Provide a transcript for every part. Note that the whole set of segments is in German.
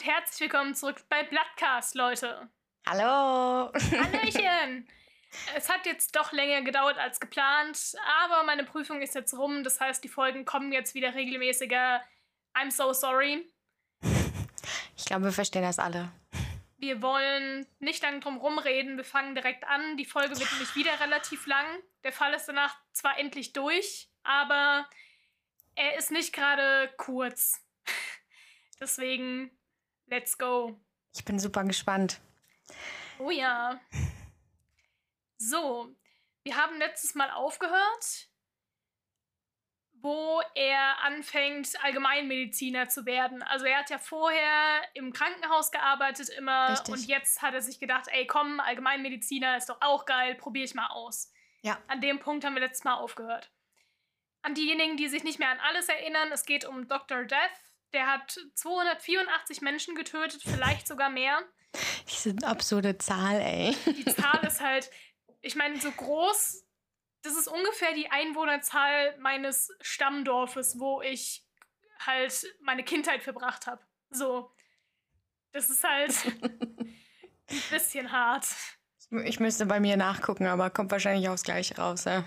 und herzlich willkommen zurück bei Bloodcast, Leute. Hallo. Hallöchen. es hat jetzt doch länger gedauert als geplant, aber meine Prüfung ist jetzt rum. Das heißt, die Folgen kommen jetzt wieder regelmäßiger. I'm so sorry. Ich glaube, wir verstehen das alle. Wir wollen nicht lange drum rumreden. Wir fangen direkt an. Die Folge wird nämlich wieder relativ lang. Der Fall ist danach zwar endlich durch, aber er ist nicht gerade kurz. Deswegen, let's go. Ich bin super gespannt. Oh ja. So, wir haben letztes Mal aufgehört, wo er anfängt, Allgemeinmediziner zu werden. Also er hat ja vorher im Krankenhaus gearbeitet immer Richtig. und jetzt hat er sich gedacht, ey komm, Allgemeinmediziner ist doch auch geil, probiere ich mal aus. Ja. An dem Punkt haben wir letztes Mal aufgehört. An diejenigen, die sich nicht mehr an alles erinnern, es geht um Dr. Death. Der hat 284 Menschen getötet, vielleicht sogar mehr. Diese absurde Zahl, ey. Die Zahl ist halt, ich meine, so groß, das ist ungefähr die Einwohnerzahl meines Stammdorfes, wo ich halt meine Kindheit verbracht habe. So. Das ist halt ein bisschen hart. Ich müsste bei mir nachgucken, aber kommt wahrscheinlich aufs Gleiche raus, ja.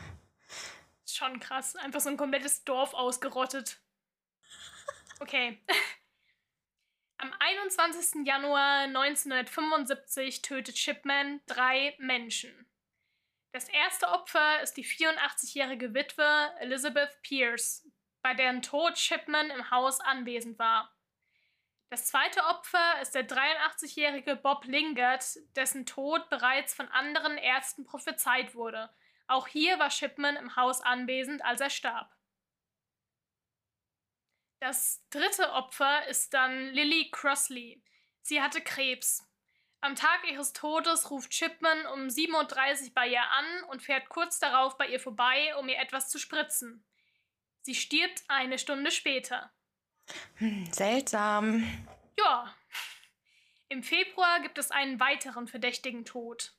Schon krass. Einfach so ein komplettes Dorf ausgerottet. Okay. Am 21. Januar 1975 tötet Shipman drei Menschen. Das erste Opfer ist die 84-jährige Witwe Elizabeth Pierce, bei deren Tod Shipman im Haus anwesend war. Das zweite Opfer ist der 83-jährige Bob Lingard, dessen Tod bereits von anderen Ärzten prophezeit wurde. Auch hier war Shipman im Haus anwesend, als er starb. Das dritte Opfer ist dann Lily Crossley. Sie hatte Krebs. Am Tag ihres Todes ruft Shipman um 7.30 Uhr bei ihr an und fährt kurz darauf bei ihr vorbei, um ihr etwas zu spritzen. Sie stirbt eine Stunde später. Hm, seltsam. Ja. Im Februar gibt es einen weiteren verdächtigen Tod.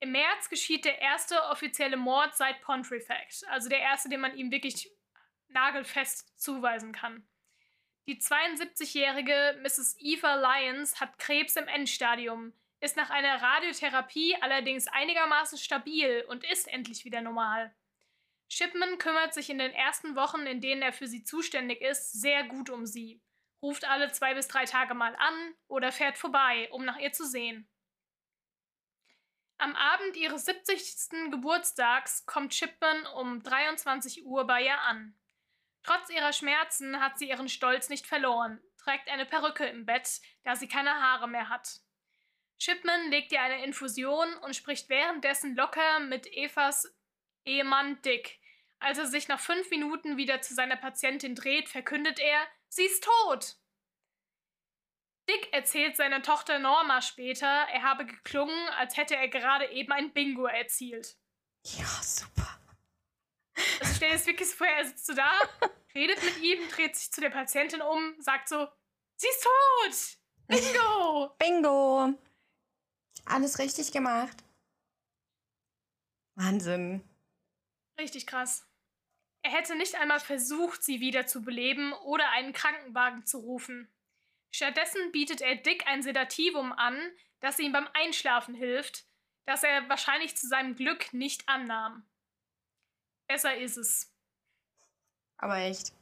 Im März geschieht der erste offizielle Mord seit Pontefract, also der erste, den man ihm wirklich nagelfest zuweisen kann. Die 72-jährige Mrs. Eva Lyons hat Krebs im Endstadium, ist nach einer Radiotherapie allerdings einigermaßen stabil und ist endlich wieder normal. Shipman kümmert sich in den ersten Wochen, in denen er für sie zuständig ist, sehr gut um sie, ruft alle zwei bis drei Tage mal an oder fährt vorbei, um nach ihr zu sehen. Am Abend ihres 70. Geburtstags kommt Shipman um 23 Uhr bei ihr an. Trotz ihrer Schmerzen hat sie ihren Stolz nicht verloren, trägt eine Perücke im Bett, da sie keine Haare mehr hat. Shipman legt ihr eine Infusion und spricht währenddessen locker mit Evas Ehemann Dick. Als er sich nach fünf Minuten wieder zu seiner Patientin dreht, verkündet er, sie ist tot. Dick erzählt seiner Tochter Norma später, er habe geklungen, als hätte er gerade eben ein Bingo erzielt. Ja, super. Also stell dir das wirklich vor, er sitzt so da, redet mit ihm, dreht sich zu der Patientin um, sagt so, sie ist tot! Bingo! Bingo. Alles richtig gemacht. Wahnsinn. Richtig krass. Er hätte nicht einmal versucht, sie wieder zu beleben oder einen Krankenwagen zu rufen. Stattdessen bietet er Dick ein Sedativum an, das ihm beim Einschlafen hilft, das er wahrscheinlich zu seinem Glück nicht annahm. Besser ist es. Aber echt.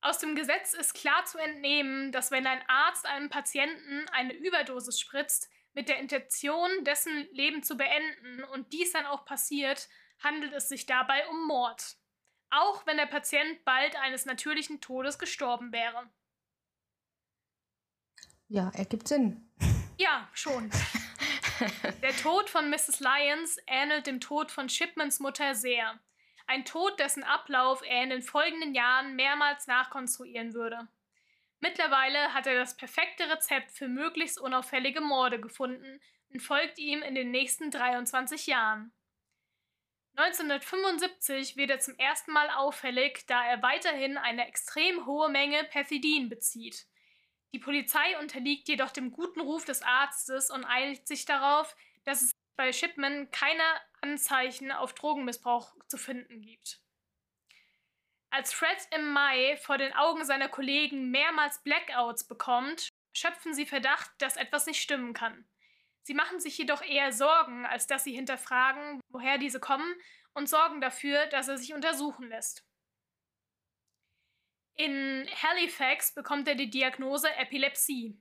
Aus dem Gesetz ist klar zu entnehmen, dass wenn ein Arzt einem Patienten eine Überdosis spritzt, mit der Intention, dessen Leben zu beenden und dies dann auch passiert, handelt es sich dabei um Mord. Auch wenn der Patient bald eines natürlichen Todes gestorben wäre. Ja, ergibt Sinn. Ja, schon. Der Tod von Mrs. Lyons ähnelt dem Tod von Shipmans Mutter sehr. Ein Tod, dessen Ablauf er in den folgenden Jahren mehrmals nachkonstruieren würde. Mittlerweile hat er das perfekte Rezept für möglichst unauffällige Morde gefunden und folgt ihm in den nächsten 23 Jahren. 1975 wird er zum ersten Mal auffällig, da er weiterhin eine extrem hohe Menge Pethidin bezieht. Die Polizei unterliegt jedoch dem guten Ruf des Arztes und einigt sich darauf, dass es bei Shipman keine Anzeichen auf Drogenmissbrauch zu finden gibt. Als Fred im Mai vor den Augen seiner Kollegen mehrmals Blackouts bekommt, schöpfen sie Verdacht, dass etwas nicht stimmen kann. Sie machen sich jedoch eher Sorgen, als dass sie hinterfragen, woher diese kommen und sorgen dafür, dass er sich untersuchen lässt. In Halifax bekommt er die Diagnose Epilepsie.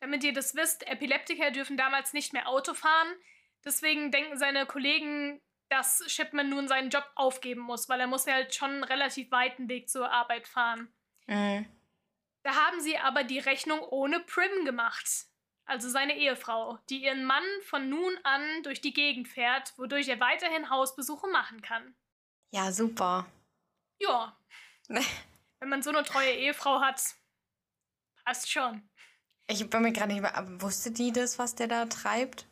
Damit ihr das wisst, Epileptiker dürfen damals nicht mehr Auto fahren. Deswegen denken seine Kollegen, dass Shipman nun seinen Job aufgeben muss, weil er muss ja halt schon einen relativ weiten Weg zur Arbeit fahren. Mhm. Da haben sie aber die Rechnung ohne Prim gemacht. Also seine Ehefrau, die ihren Mann von nun an durch die Gegend fährt, wodurch er weiterhin Hausbesuche machen kann. Ja, super. Ja. Wenn man so eine treue Ehefrau hat, passt schon. Ich bin mir gerade nicht mehr. Wusste die das, was der da treibt?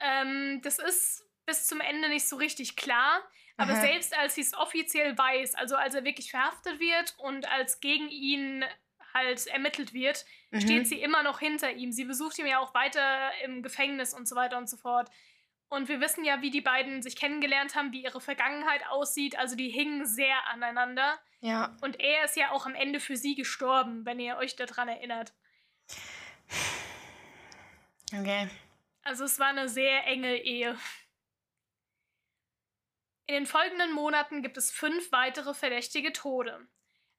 Ähm, das ist bis zum Ende nicht so richtig klar. Aber Aha. selbst als sie es offiziell weiß, also als er wirklich verhaftet wird und als gegen ihn halt ermittelt wird, mhm. steht sie immer noch hinter ihm. Sie besucht ihn ja auch weiter im Gefängnis und so weiter und so fort. Und wir wissen ja, wie die beiden sich kennengelernt haben, wie ihre Vergangenheit aussieht. Also die hingen sehr aneinander. Ja. Und er ist ja auch am Ende für sie gestorben, wenn ihr euch daran erinnert. Okay. Also es war eine sehr enge Ehe. In den folgenden Monaten gibt es fünf weitere verdächtige Tode.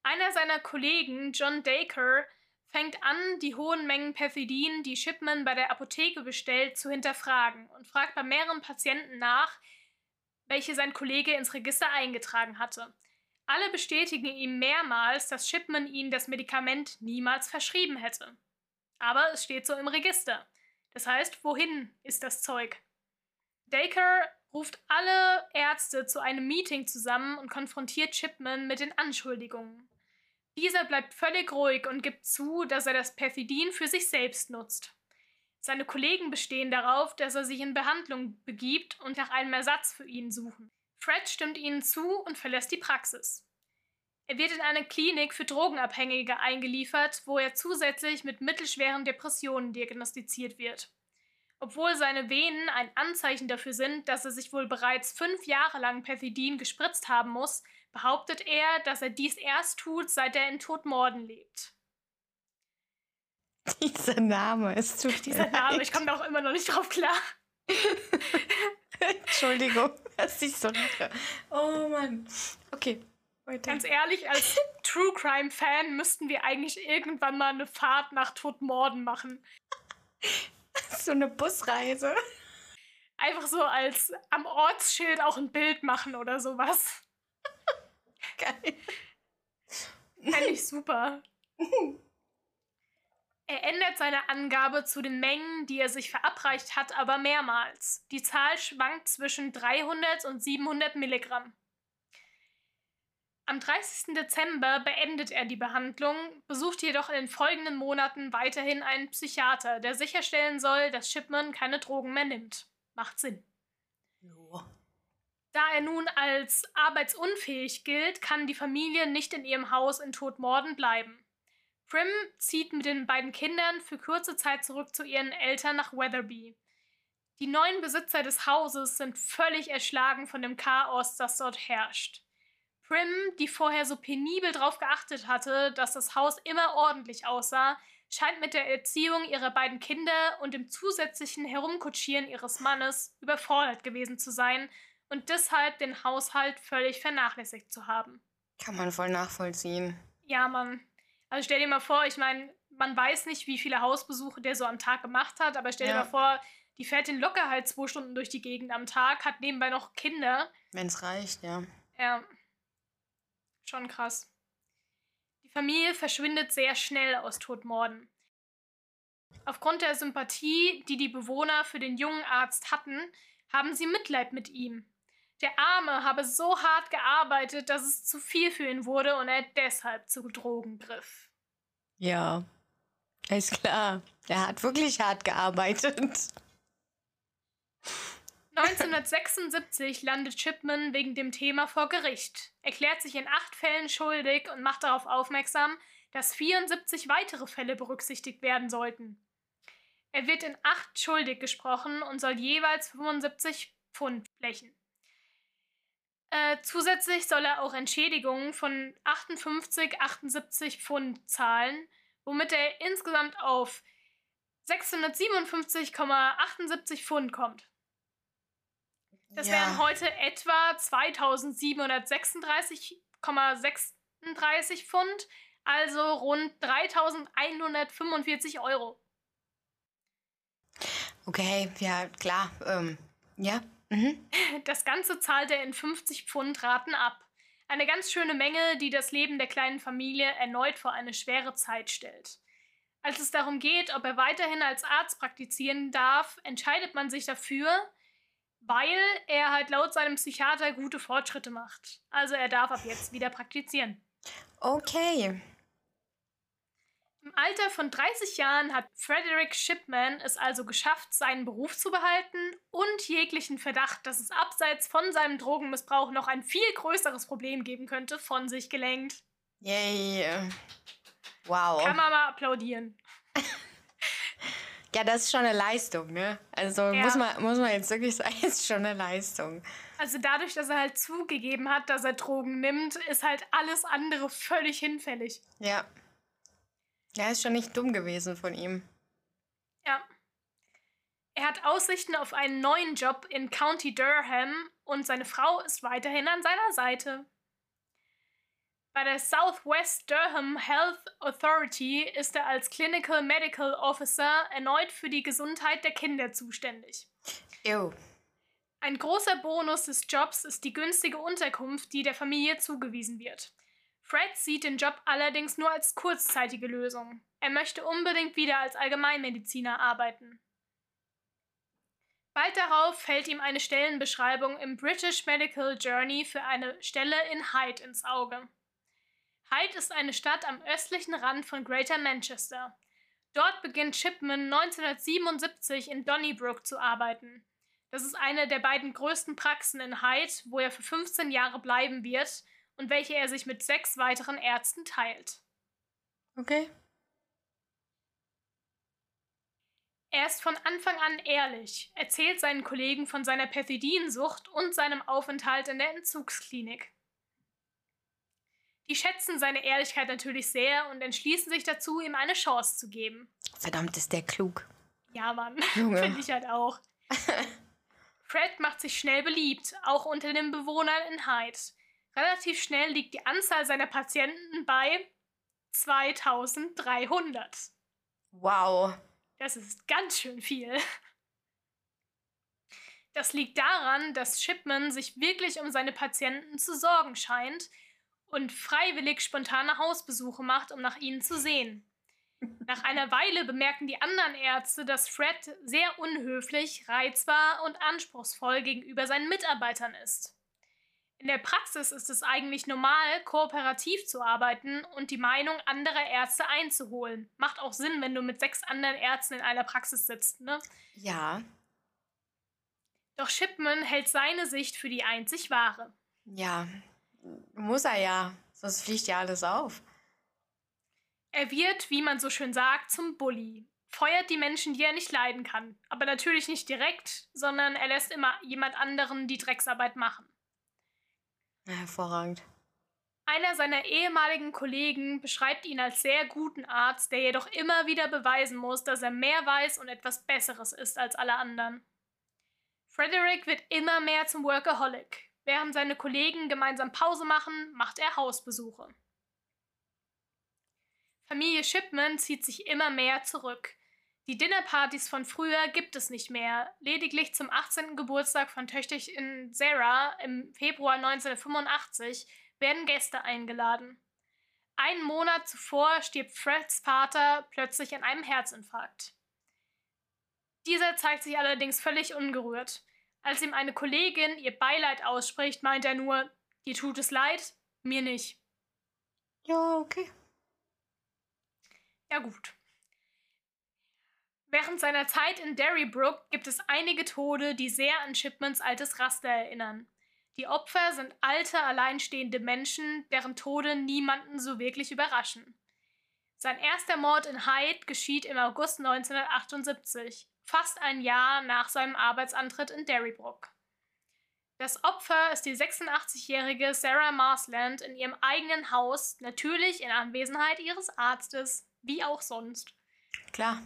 Einer seiner Kollegen, John Dacre, fängt an, die hohen Mengen Pethidin, die Shipman bei der Apotheke bestellt, zu hinterfragen und fragt bei mehreren Patienten nach, welche sein Kollege ins Register eingetragen hatte. Alle bestätigen ihm mehrmals, dass Shipman ihnen das Medikament niemals verschrieben hätte. Aber es steht so im Register. Das heißt, wohin ist das Zeug? Dacre ruft alle Ärzte zu einem Meeting zusammen und konfrontiert Chipman mit den Anschuldigungen. Dieser bleibt völlig ruhig und gibt zu, dass er das Pethidin für sich selbst nutzt. Seine Kollegen bestehen darauf, dass er sich in Behandlung begibt und nach einem Ersatz für ihn suchen. Fred stimmt ihnen zu und verlässt die Praxis. Er wird in eine Klinik für Drogenabhängige eingeliefert, wo er zusätzlich mit mittelschweren Depressionen diagnostiziert wird. Obwohl seine Venen ein Anzeichen dafür sind, dass er sich wohl bereits fünf Jahre lang Pethidin gespritzt haben muss, behauptet er, dass er dies erst tut, seit er in Todmorden lebt. Dieser Name ist zu Dieser Name, ich komme da auch immer noch nicht drauf klar. Entschuldigung, dass ich so lache. Oh Mann. Okay. Weiter. Ganz ehrlich, als True Crime Fan müssten wir eigentlich irgendwann mal eine Fahrt nach Todmorden machen. So eine Busreise. Einfach so als am Ortsschild auch ein Bild machen oder sowas. Geil. Fände ich super. Er ändert seine Angabe zu den Mengen, die er sich verabreicht hat, aber mehrmals. Die Zahl schwankt zwischen 300 und 700 Milligramm. Am 30. Dezember beendet er die Behandlung, besucht jedoch in den folgenden Monaten weiterhin einen Psychiater, der sicherstellen soll, dass Shipman keine Drogen mehr nimmt. Macht Sinn. Da er nun als arbeitsunfähig gilt, kann die Familie nicht in ihrem Haus in Todmorden bleiben. Prim zieht mit den beiden Kindern für kurze Zeit zurück zu ihren Eltern nach Weatherby. Die neuen Besitzer des Hauses sind völlig erschlagen von dem Chaos, das dort herrscht. Prim, die vorher so penibel darauf geachtet hatte, dass das Haus immer ordentlich aussah, scheint mit der Erziehung ihrer beiden Kinder und dem zusätzlichen Herumkutschieren ihres Mannes überfordert gewesen zu sein und deshalb den Haushalt völlig vernachlässigt zu haben. Kann man voll nachvollziehen. Ja, Mann. Also stell dir mal vor, ich meine, man weiß nicht, wie viele Hausbesuche der so am Tag gemacht hat, aber stell dir mal vor, die fährt den locker halt zwei Stunden durch die Gegend am Tag, hat nebenbei noch Kinder. Wenn es reicht, ja. Ja. Schon krass. Die Familie verschwindet sehr schnell aus Todmorden. Aufgrund der Sympathie, die die Bewohner für den jungen Arzt hatten, haben sie Mitleid mit ihm. Der Arme habe so hart gearbeitet, dass es zu viel für ihn wurde und er deshalb zu Drogen griff. Ja, ist klar. Er hat wirklich hart gearbeitet. 1976 landet Chipman wegen dem Thema vor Gericht, erklärt sich in acht Fällen schuldig und macht darauf aufmerksam, dass 74 weitere Fälle berücksichtigt werden sollten. Er wird in acht schuldig gesprochen und soll jeweils 75 Pfund blechen. Äh, zusätzlich soll er auch Entschädigungen von 58, 78 Pfund zahlen, womit er insgesamt auf 657,78 Pfund kommt. Das Ja. wären heute etwa 2736,36 Pfund, also rund 3145 Euro. Okay, ja, klar. Ähm, ja. Mhm. Das Ganze zahlt er in 50 Pfund Raten ab. Eine ganz schöne Menge, die das Leben der kleinen Familie erneut vor eine schwere Zeit stellt. Als es darum geht, ob er weiterhin als Arzt praktizieren darf, entscheidet man sich dafür, weil er halt laut seinem Psychiater gute Fortschritte macht. Also er darf ab jetzt wieder praktizieren. Okay. Im Alter von 30 Jahren hat Frederick Shipman es also geschafft, seinen Beruf zu behalten und jeglichen Verdacht, dass es abseits von seinem Drogenmissbrauch noch ein viel größeres Problem geben könnte, von sich gelenkt. Yay. Wow. Kann man mal applaudieren. Ja, das ist schon eine Leistung, ne? Also Ja. muss, man, muss man jetzt wirklich sagen, ist schon eine Leistung. Also dadurch, dass er halt zugegeben hat, dass er Drogen nimmt, ist halt alles andere völlig hinfällig. Ja. Ja, ist schon nicht dumm gewesen von ihm. Ja. Er hat Aussichten auf einen neuen Job in County Durham und seine Frau ist weiterhin an seiner Seite. Bei der Southwest Durham Health Authority ist er als Clinical Medical Officer erneut für die Gesundheit der Kinder zuständig. Ew. Ein großer Bonus des Jobs ist die günstige Unterkunft, die der Familie zugewiesen wird. Fred sieht den Job allerdings nur als kurzzeitige Lösung. Er möchte unbedingt wieder als Allgemeinmediziner arbeiten. Bald darauf fällt ihm eine Stellenbeschreibung im British Medical Journey für eine Stelle in Hyde ins Auge. Hyde ist eine Stadt am östlichen Rand von Greater Manchester. Dort beginnt Shipman 1977 in Donnybrook zu arbeiten. Das ist eine der beiden größten Praxen in Hyde, wo er für 15 Jahre bleiben wird und welche er sich mit sechs weiteren Ärzten teilt. Okay. Er ist von Anfang an ehrlich, erzählt seinen Kollegen von seiner Pethidinsucht und seinem Aufenthalt in der Entzugsklinik. Die schätzen seine Ehrlichkeit natürlich sehr und entschließen sich dazu, ihm eine Chance zu geben. Verdammt, ist der klug. Ja, Mann, finde ich halt auch. Fred macht sich schnell beliebt, auch unter den Bewohnern in Hyde. Relativ schnell liegt die Anzahl seiner Patienten bei 2300. Wow. Das ist ganz schön viel. Das liegt daran, dass Shipman sich wirklich um seine Patienten zu sorgen scheint und freiwillig spontane Hausbesuche macht, um nach ihnen zu sehen. Nach einer Weile bemerken die anderen Ärzte, dass Fred sehr unhöflich, reizbar und anspruchsvoll gegenüber seinen Mitarbeitern ist. In der Praxis ist es eigentlich normal, kooperativ zu arbeiten und die Meinung anderer Ärzte einzuholen. Macht auch Sinn, wenn du mit sechs anderen Ärzten in einer Praxis sitzt, ne? Ja. Doch Shipman hält seine Sicht für die einzig wahre. Ja. Muss er ja. Sonst fliegt ja alles auf. Er wird, wie man so schön sagt, zum Bully. Feuert die Menschen, die er nicht leiden kann. Aber natürlich nicht direkt, sondern er lässt immer jemand anderen die Drecksarbeit machen. Hervorragend. Einer seiner ehemaligen Kollegen beschreibt ihn als sehr guten Arzt, der jedoch immer wieder beweisen muss, dass er mehr weiß und etwas Besseres ist als alle anderen. Frederick wird immer mehr zum Workaholic. Während seine Kollegen gemeinsam Pause machen, macht er Hausbesuche. Familie Shipman zieht sich immer mehr zurück. Die Dinnerpartys von früher gibt es nicht mehr. Lediglich zum 18. Geburtstag von Töchterchen Sarah im Februar 1985 werden Gäste eingeladen. Einen Monat zuvor stirbt Freds Vater plötzlich an einem Herzinfarkt. Dieser zeigt sich allerdings völlig ungerührt. Als ihm eine Kollegin ihr Beileid ausspricht, meint er nur, dir tut es leid, mir nicht. Ja, okay. Ja gut. Während seiner Zeit in Derrybrook gibt es einige Tode, die sehr an Shipmans altes Raster erinnern. Die Opfer sind alte, alleinstehende Menschen, deren Tode niemanden so wirklich überraschen. Sein erster Mord in Hyde geschieht im August 1978, fast ein Jahr nach seinem Arbeitsantritt in Derrybrook. Das Opfer ist die 86-jährige Sarah Marsland in ihrem eigenen Haus, natürlich in Anwesenheit ihres Arztes, wie auch sonst. Klar.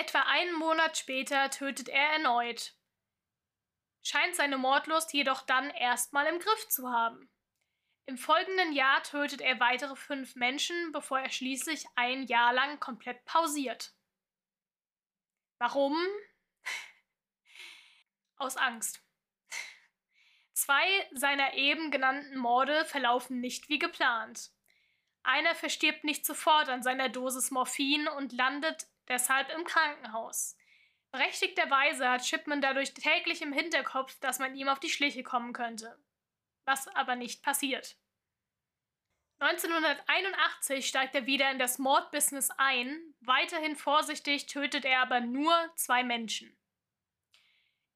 Etwa einen Monat später tötet er erneut, scheint seine Mordlust jedoch dann erstmal im Griff zu haben. Im folgenden Jahr tötet er weitere fünf Menschen, bevor er schließlich ein Jahr lang komplett pausiert. Warum? Aus Angst. Zwei seiner eben genannten Morde verlaufen nicht wie geplant. Einer verstirbt nicht sofort an seiner Dosis Morphin und landet deshalb im Krankenhaus. Berechtigterweise hat Shipman dadurch täglich im Hinterkopf, dass man ihm auf die Schliche kommen könnte. Was aber nicht passiert. 1981 steigt er wieder in das Mordbusiness ein. Weiterhin vorsichtig tötet er aber nur zwei Menschen.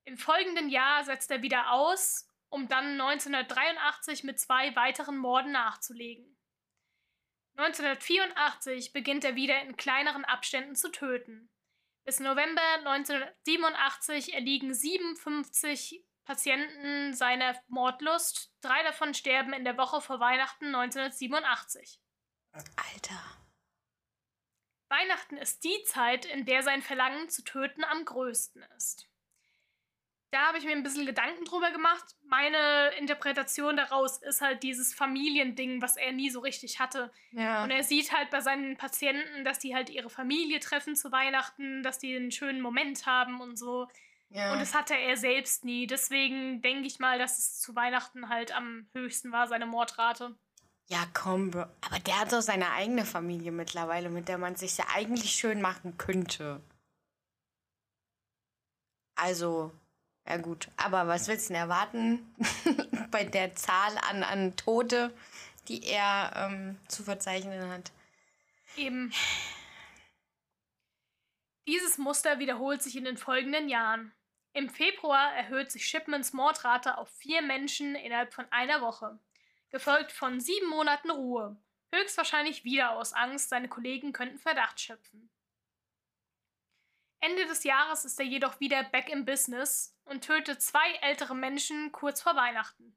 Im folgenden Jahr setzt er wieder aus, um dann 1983 mit zwei weiteren Morden nachzulegen. 1984 beginnt er wieder in kleineren Abständen zu töten. Bis November 1987 erliegen 57 Patienten seiner Mordlust. Drei davon sterben in der Woche vor Weihnachten 1987. Alter. Weihnachten ist die Zeit, in der sein Verlangen zu töten am größten ist. Da habe ich mir ein bisschen Gedanken drüber gemacht. Meine Interpretation daraus ist halt dieses Familiending, was er nie so richtig hatte. Ja. Und er sieht halt bei seinen Patienten, dass die halt ihre Familie treffen zu Weihnachten, dass die einen schönen Moment haben und so. ja. Und das hatte er selbst nie. Deswegen denke ich mal, dass es zu Weihnachten halt am höchsten war, seine Mordrate. ja, komm, Bro. Aber der hat doch seine eigene Familie mittlerweile, mit der man sich ja eigentlich schön machen könnte. Also, ja gut. Aber was willst du denn erwarten bei der Zahl an, an Tote, die er ähm, zu verzeichnen hat? Eben. Dieses Muster wiederholt sich in den folgenden Jahren. Im Februar erhöht sich Shipmans Mordrate auf vier Menschen innerhalb von einer Woche, gefolgt von sieben Monaten Ruhe, höchstwahrscheinlich wieder aus Angst, seine Kollegen könnten Verdacht schöpfen. Ende des Jahres ist er jedoch wieder back im Business und tötet zwei ältere Menschen kurz vor Weihnachten.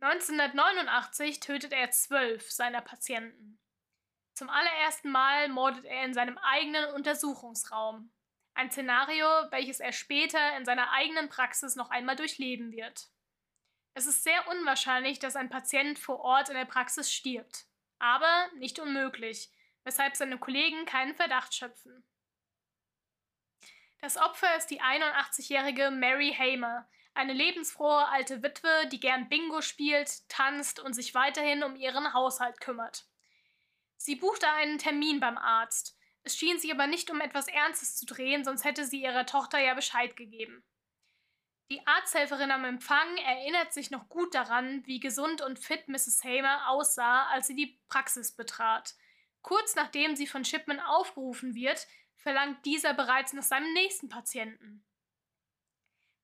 1989 tötet er zwölf seiner Patienten. Zum allerersten Mal mordet er in seinem eigenen Untersuchungsraum. Ein Szenario, welches er später in seiner eigenen Praxis noch einmal durchleben wird. Es ist sehr unwahrscheinlich, dass ein Patient vor Ort in der Praxis stirbt. Aber nicht unmöglich, weshalb seine Kollegen keinen Verdacht schöpfen. Das Opfer ist die 81-jährige Mary Hamer, eine lebensfrohe alte Witwe, die gern Bingo spielt, tanzt und sich weiterhin um ihren Haushalt kümmert. Sie buchte einen Termin beim Arzt. Es schien sich aber nicht um etwas Ernstes zu drehen, sonst hätte sie ihrer Tochter ja Bescheid gegeben. Die Arzthelferin am Empfang erinnert sich noch gut daran, wie gesund und fit Mrs. Hamer aussah, als sie die Praxis betrat. Kurz nachdem sie von Shipman aufgerufen wird, verlangt dieser bereits nach seinem nächsten Patienten.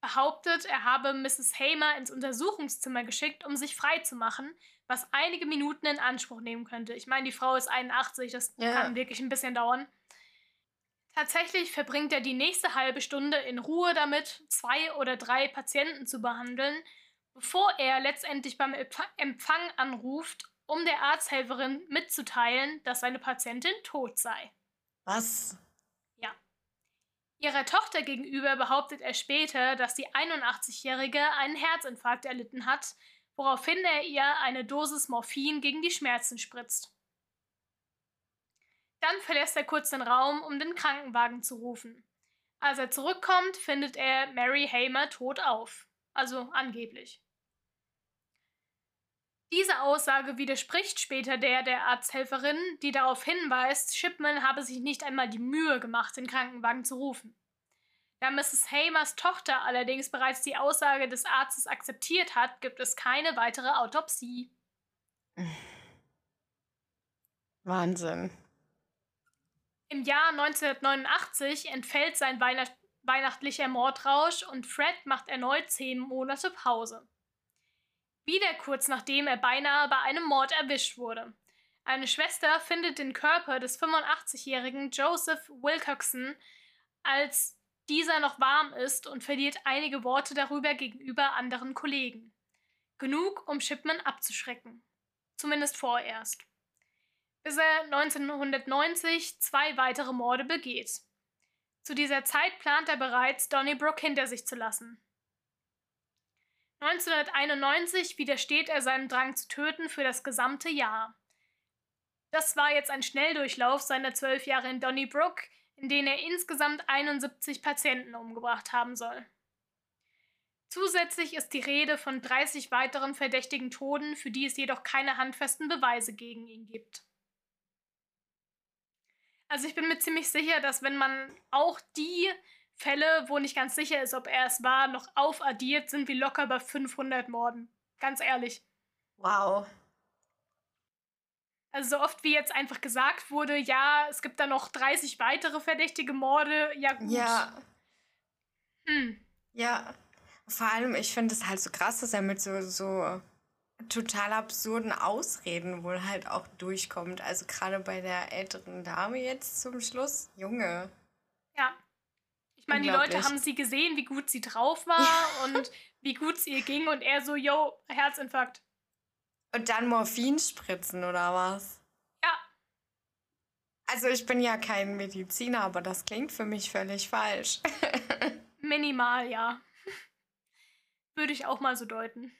Behauptet, er habe Mrs. Hamer ins Untersuchungszimmer geschickt, um sich freizumachen, was einige Minuten in Anspruch nehmen könnte. Ich meine, die Frau ist 81, das Ja. kann wirklich ein bisschen dauern. Tatsächlich verbringt er die nächste halbe Stunde in Ruhe damit, zwei oder drei Patienten zu behandeln, bevor er letztendlich beim Empf- Empfang anruft, um der Arzthelferin mitzuteilen, dass seine Patientin tot sei. Was? Ihrer Tochter gegenüber behauptet er später, dass die 81-Jährige einen Herzinfarkt erlitten hat, woraufhin er ihr eine Dosis Morphin gegen die Schmerzen spritzt. Dann verlässt er kurz den Raum, um den Krankenwagen zu rufen. Als er zurückkommt, findet er Mary Hamer tot auf. Also angeblich. Diese Aussage widerspricht später der der Arzthelferin, die darauf hinweist, Shipman habe sich nicht einmal die Mühe gemacht, den Krankenwagen zu rufen. Da Mrs. Hamers Tochter allerdings bereits die Aussage des Arztes akzeptiert hat, gibt es keine weitere Autopsie. Wahnsinn. Im Jahr 1989 entfällt sein Weihnacht weihnachtlicher Mordrausch und Fred macht erneut zehn Monate Pause. Wieder kurz nachdem er beinahe bei einem Mord erwischt wurde. Eine Schwester findet den Körper des 85-jährigen Joseph Wilcoxon als dieser noch warm ist und verliert einige Worte darüber gegenüber anderen Kollegen. Genug, um Shipman abzuschrecken. Zumindest vorerst. Bis er 1990 zwei weitere Morde begeht. Zu dieser Zeit plant er bereits, Donnybrook hinter sich zu lassen. 1991 widersteht er seinem Drang zu töten für das gesamte Jahr. Das war jetzt ein Schnelldurchlauf seiner zwölf Jahre in Donnybrook, in denen er insgesamt 71 Patienten umgebracht haben soll. Zusätzlich ist die Rede von 30 weiteren verdächtigen Toten, für die es jedoch keine handfesten Beweise gegen ihn gibt. Also ich bin mir ziemlich sicher, dass wenn man auch die Fälle, wo nicht ganz sicher ist, ob er es war, noch aufaddiert, sind wir locker bei 500 Morden. Ganz ehrlich. Wow. Also so oft wie jetzt einfach gesagt wurde, ja, es gibt da noch 30 weitere verdächtige Morde, ja gut. Ja. Hm. Ja. Vor allem, ich finde es halt so krass, dass er mit so, so total absurden Ausreden wohl halt auch durchkommt. Also gerade bei der älteren Dame jetzt zum Schluss. Junge. Ja. Ich meine, die Leute haben sie gesehen, wie gut sie drauf war ja. und wie gut es ihr ging und er so, yo, Herzinfarkt. Und dann Morphin spritzen oder was? Ja. Also ich bin ja kein Mediziner, aber das klingt für mich völlig falsch. Minimal, ja. Würde ich auch mal so deuten.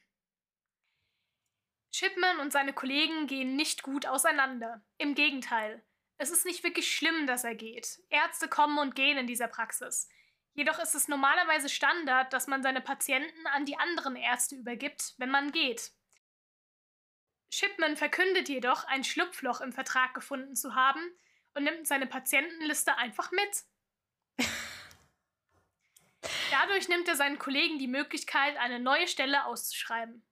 Chipman und seine Kollegen gehen nicht gut auseinander. Im Gegenteil. Es ist nicht wirklich schlimm, dass er geht. Ärzte kommen und gehen in dieser Praxis. Jedoch ist es normalerweise Standard, dass man seine Patienten an die anderen Ärzte übergibt, wenn man geht. Shipman verkündet jedoch, ein Schlupfloch im Vertrag gefunden zu haben und nimmt seine Patientenliste einfach mit. Dadurch nimmt er seinen Kollegen die Möglichkeit, eine neue Stelle auszuschreiben.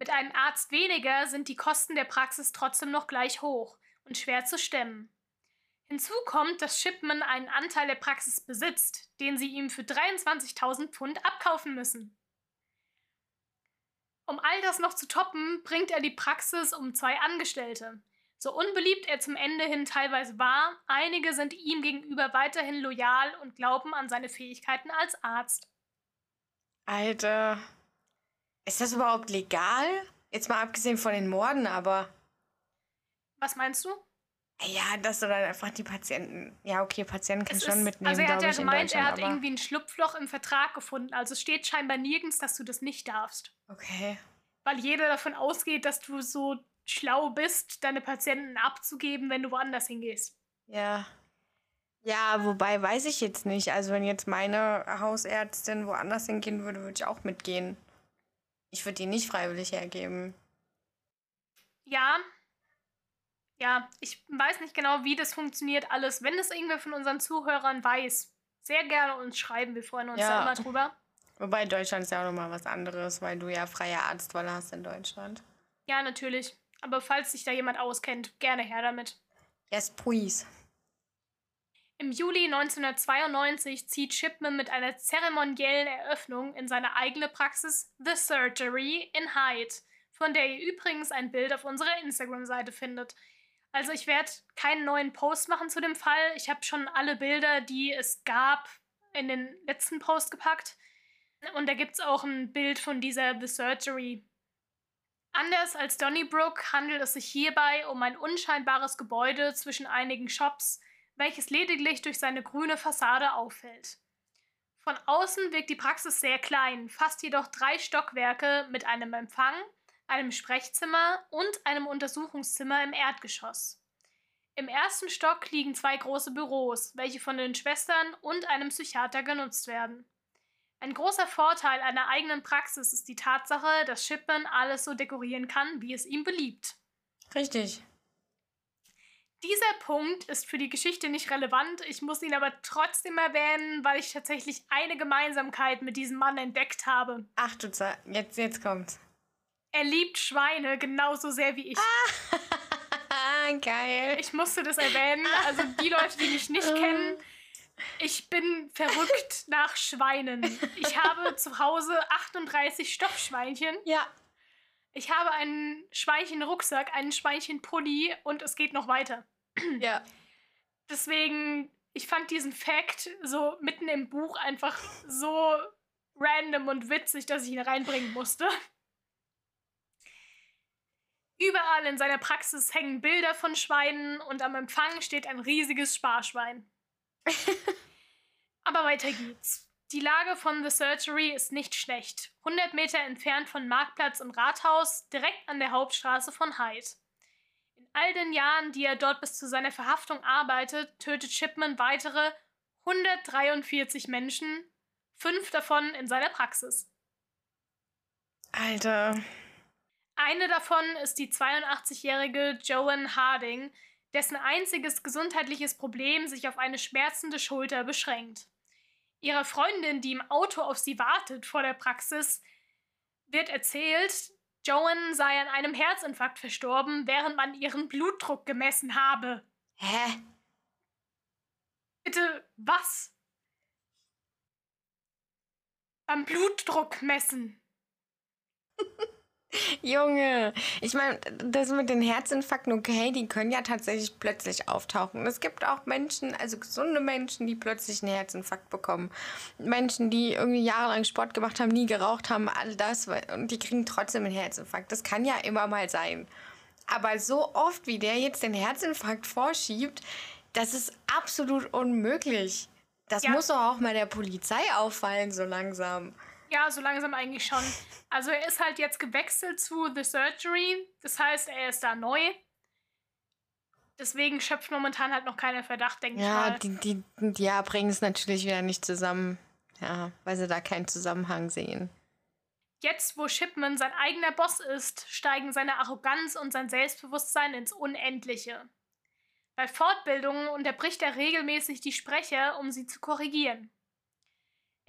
Mit einem Arzt weniger sind die Kosten der Praxis trotzdem noch gleich hoch und schwer zu stemmen. Hinzu kommt, dass Shipman einen Anteil der Praxis besitzt, den sie ihm für 23.000 Pfund abkaufen müssen. Um all das noch zu toppen, bringt er die Praxis um zwei Angestellte. So unbeliebt er zum Ende hin teilweise war, einige sind ihm gegenüber weiterhin loyal und glauben an seine Fähigkeiten als Arzt. Alter, ist das überhaupt legal? Jetzt mal abgesehen von den Morden, aber. Was meinst du? Ja, dass du dann einfach die Patienten. Ja, okay, Patienten kannst du schon mitnehmen. Also er hat ja gemeint, er hat irgendwie ein Schlupfloch im Vertrag gefunden. Also es steht scheinbar nirgends, dass du das nicht darfst. Okay. Weil jeder davon ausgeht, dass du so schlau bist, deine Patienten abzugeben, wenn du woanders hingehst. Ja. Ja, wobei weiß ich jetzt nicht. Also wenn jetzt meine Hausärztin woanders hingehen würde, würde ich auch mitgehen. Ich würde die nicht freiwillig hergeben. Ja. Ja, ich weiß nicht genau, wie das funktioniert alles. Wenn es irgendwer von unseren Zuhörern weiß, sehr gerne uns schreiben. Wir freuen uns ja. da immer drüber. Wobei Deutschland ist ja auch nochmal was anderes, weil du ja freie Arztwahl hast in Deutschland. Ja, natürlich. Aber falls sich da jemand auskennt, gerne her damit. Yes, please. Im Juli 1992 zieht Shipman mit einer zeremoniellen Eröffnung in seine eigene Praxis The Surgery in Hyde, von der ihr übrigens ein Bild auf unserer Instagram-Seite findet. Also ich werde keinen neuen Post machen zu dem Fall. Ich habe schon alle Bilder, die es gab, in den letzten Post gepackt. Und da gibt es auch ein Bild von dieser The Surgery. Anders als Donnybrook handelt es sich hierbei um ein unscheinbares Gebäude zwischen einigen Shops, welches lediglich durch seine grüne Fassade auffällt. Von außen wirkt die Praxis sehr klein, fast jedoch drei Stockwerke mit einem Empfang, einem Sprechzimmer und einem Untersuchungszimmer im Erdgeschoss. Im ersten Stock liegen zwei große Büros, welche von den Schwestern und einem Psychiater genutzt werden. Ein großer Vorteil einer eigenen Praxis ist die Tatsache, dass Shipman alles so dekorieren kann, wie es ihm beliebt. Richtig. Dieser Punkt ist für die Geschichte nicht relevant, ich muss ihn aber trotzdem erwähnen, weil ich tatsächlich eine Gemeinsamkeit mit diesem Mann entdeckt habe. Ach du Ze jetzt, jetzt kommt's. Er liebt Schweine genauso sehr wie ich. Ah, geil. Ich musste das erwähnen. Also die Leute, die mich nicht kennen, ich bin verrückt nach Schweinen. Ich habe zu Hause 38 Stoffschweinchen. Ja. Ich habe einen Schweinchenrucksack, einen Schweinchenpulli und es geht noch weiter. Ja. Deswegen ich fand diesen Fact so mitten im Buch einfach so random und witzig, dass ich ihn reinbringen musste. Überall in seiner Praxis hängen Bilder von Schweinen und am Empfang steht ein riesiges Sparschwein. Aber weiter geht's. Die Lage von The Surgery ist nicht schlecht. 100 Meter entfernt von Marktplatz und Rathaus, direkt an der Hauptstraße von Hyde. In all den Jahren, die er dort bis zu seiner Verhaftung arbeitet, tötet Shipman weitere 143 Menschen, fünf davon in seiner Praxis. Alter. Eine davon ist die 82-jährige Joan Harding, dessen einziges gesundheitliches Problem sich auf eine schmerzende Schulter beschränkt. Ihrer Freundin, die im Auto auf sie wartet vor der Praxis, wird erzählt, Joan sei an einem Herzinfarkt verstorben, während man ihren Blutdruck gemessen habe. Hä? Bitte, was? Beim Blutdruck messen. Junge, ich meine, das mit den Herzinfarkten, okay, die können ja tatsächlich plötzlich auftauchen. Es gibt auch Menschen, also gesunde Menschen, die plötzlich einen Herzinfarkt bekommen. Menschen, die irgendwie jahrelang Sport gemacht haben, nie geraucht haben, all das, und die kriegen trotzdem einen Herzinfarkt. Das kann ja immer mal sein. Aber so oft, wie der jetzt den Herzinfarkt vorschiebt, das ist absolut unmöglich. Das ja. muss doch auch mal der Polizei auffallen, so langsam. Ja, so langsam eigentlich schon. Also er ist halt jetzt gewechselt zu The Surgery. Das heißt, er ist da neu. Deswegen schöpft momentan halt noch keiner Verdacht, denke ja, ich mal. Die, die, ja, bringen es natürlich wieder nicht zusammen. Ja, weil sie da keinen Zusammenhang sehen. Jetzt, wo Shipman sein eigener Boss ist, steigen seine Arroganz und sein Selbstbewusstsein ins Unendliche. Bei Fortbildungen unterbricht er regelmäßig die Sprecher, um sie zu korrigieren.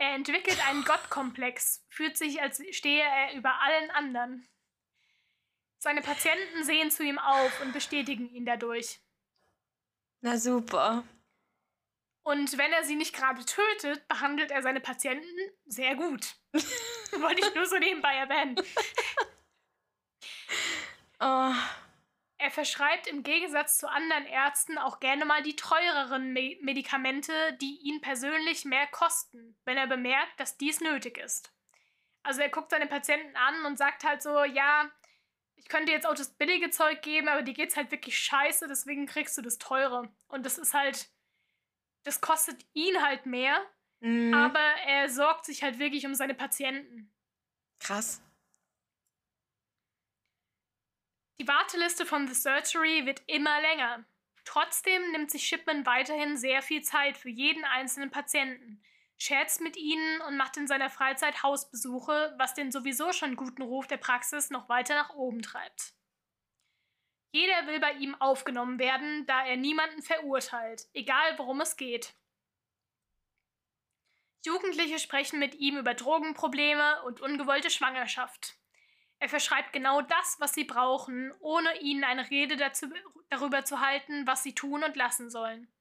Er entwickelt einen Gottkomplex, fühlt sich, als stehe er über allen anderen. Seine Patienten sehen zu ihm auf und bestätigen ihn dadurch. Na super. Und wenn er sie nicht gerade tötet, behandelt er seine Patienten sehr gut. Wollte ich nur so nebenbei erwähnen. oh. Er verschreibt im Gegensatz zu anderen Ärzten auch gerne mal die teureren Me Medikamente, die ihn persönlich mehr kosten, wenn er bemerkt, dass dies nötig ist. Also er guckt seine Patienten an und sagt halt so, ja, ich könnte jetzt auch das billige Zeug geben, aber dir geht's halt wirklich scheiße, deswegen kriegst du das teure. Und das ist halt, das kostet ihn halt mehr, mhm. aber er sorgt sich halt wirklich um seine Patienten. Krass. Die Warteliste von The Surgery wird immer länger. Trotzdem nimmt sich Shipman weiterhin sehr viel Zeit für jeden einzelnen Patienten, scherzt mit ihnen und macht in seiner Freizeit Hausbesuche, was den sowieso schon guten Ruf der Praxis noch weiter nach oben treibt. Jeder will bei ihm aufgenommen werden, da er niemanden verurteilt, egal worum es geht. Jugendliche sprechen mit ihm über Drogenprobleme und ungewollte Schwangerschaft. Er verschreibt genau das, was sie brauchen, ohne ihnen eine Rede dazu, darüber zu halten, was sie tun und lassen sollen.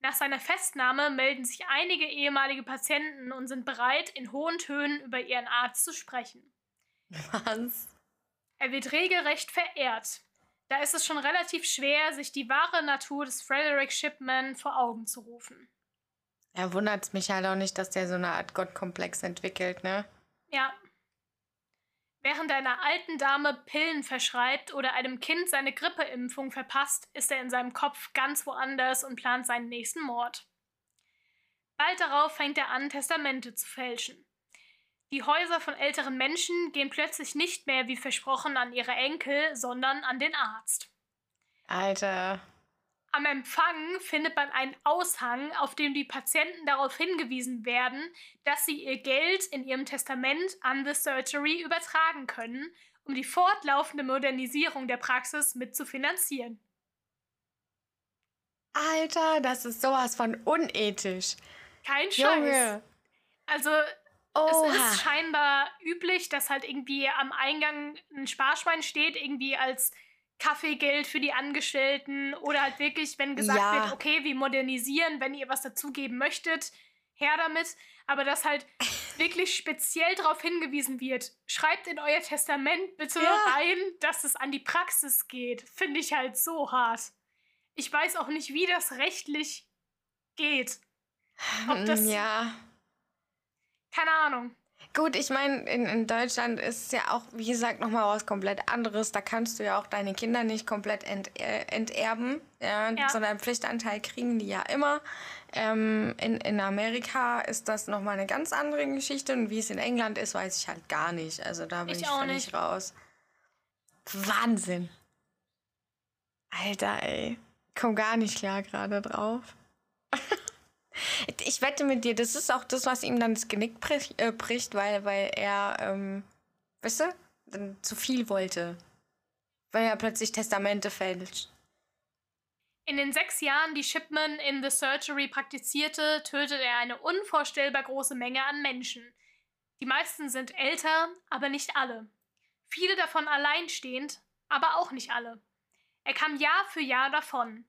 Nach seiner Festnahme melden sich einige ehemalige Patienten und sind bereit, in hohen Tönen über ihren Arzt zu sprechen. Was? Er wird regelrecht verehrt. Da ist es schon relativ schwer, sich die wahre Natur des Frederick Shipman vor Augen zu rufen. Er wundert mich halt auch nicht, dass der so eine Art Gottkomplex entwickelt, ne? Ja, Während einer alten Dame Pillen verschreibt oder einem Kind seine Grippeimpfung verpasst, ist er in seinem Kopf ganz woanders und plant seinen nächsten Mord. Bald darauf fängt er an, Testamente zu fälschen. Die Häuser von älteren Menschen gehen plötzlich nicht mehr wie versprochen an ihre Enkel, sondern an den Arzt. Alter. Am Empfang findet man einen Aushang, auf dem die Patienten darauf hingewiesen werden, dass sie ihr Geld in ihrem Testament an The Surgery übertragen können, um die fortlaufende Modernisierung der Praxis mitzufinanzieren. Alter, das ist sowas von unethisch. Kein Scheiß. Junge. Also, Oha. es ist scheinbar üblich, dass halt irgendwie am Eingang ein Sparschwein steht, irgendwie als Kaffeegeld für die Angestellten oder halt wirklich, wenn gesagt ja. wird, okay, wir modernisieren, wenn ihr was dazugeben möchtet, her damit. Aber dass halt wirklich speziell darauf hingewiesen wird, schreibt in euer Testament bitte ja. rein, dass es an die Praxis geht. Finde ich halt so hart. Ich weiß auch nicht, wie das rechtlich geht. Ob das. Ja. Keine Ahnung. Gut, ich meine, in, in Deutschland ist es ja auch, wie gesagt, nochmal was komplett anderes. Da kannst du ja auch deine Kinder nicht komplett ent, äh, enterben, ja, Ja. sondern Pflichtanteil kriegen die ja immer. Ähm, in, in Amerika ist das nochmal eine ganz andere Geschichte und wie es in England ist, weiß ich halt gar nicht. Also da bin Ich ich, auch völlig nicht. raus. Wahnsinn. Alter, ey. Komm gar nicht klar gerade drauf. Ich wette mit dir, das ist auch das, was ihm dann das Genick brich, äh, bricht, weil, weil er, ähm, weißt du, dann zu viel wollte. Weil er plötzlich Testamente fälscht. In den sechs Jahren, die Shipman in The Surgery praktizierte, tötet er eine unvorstellbar große Menge an Menschen. Die meisten sind älter, aber nicht alle. Viele davon alleinstehend, aber auch nicht alle. Er kam Jahr für Jahr davon.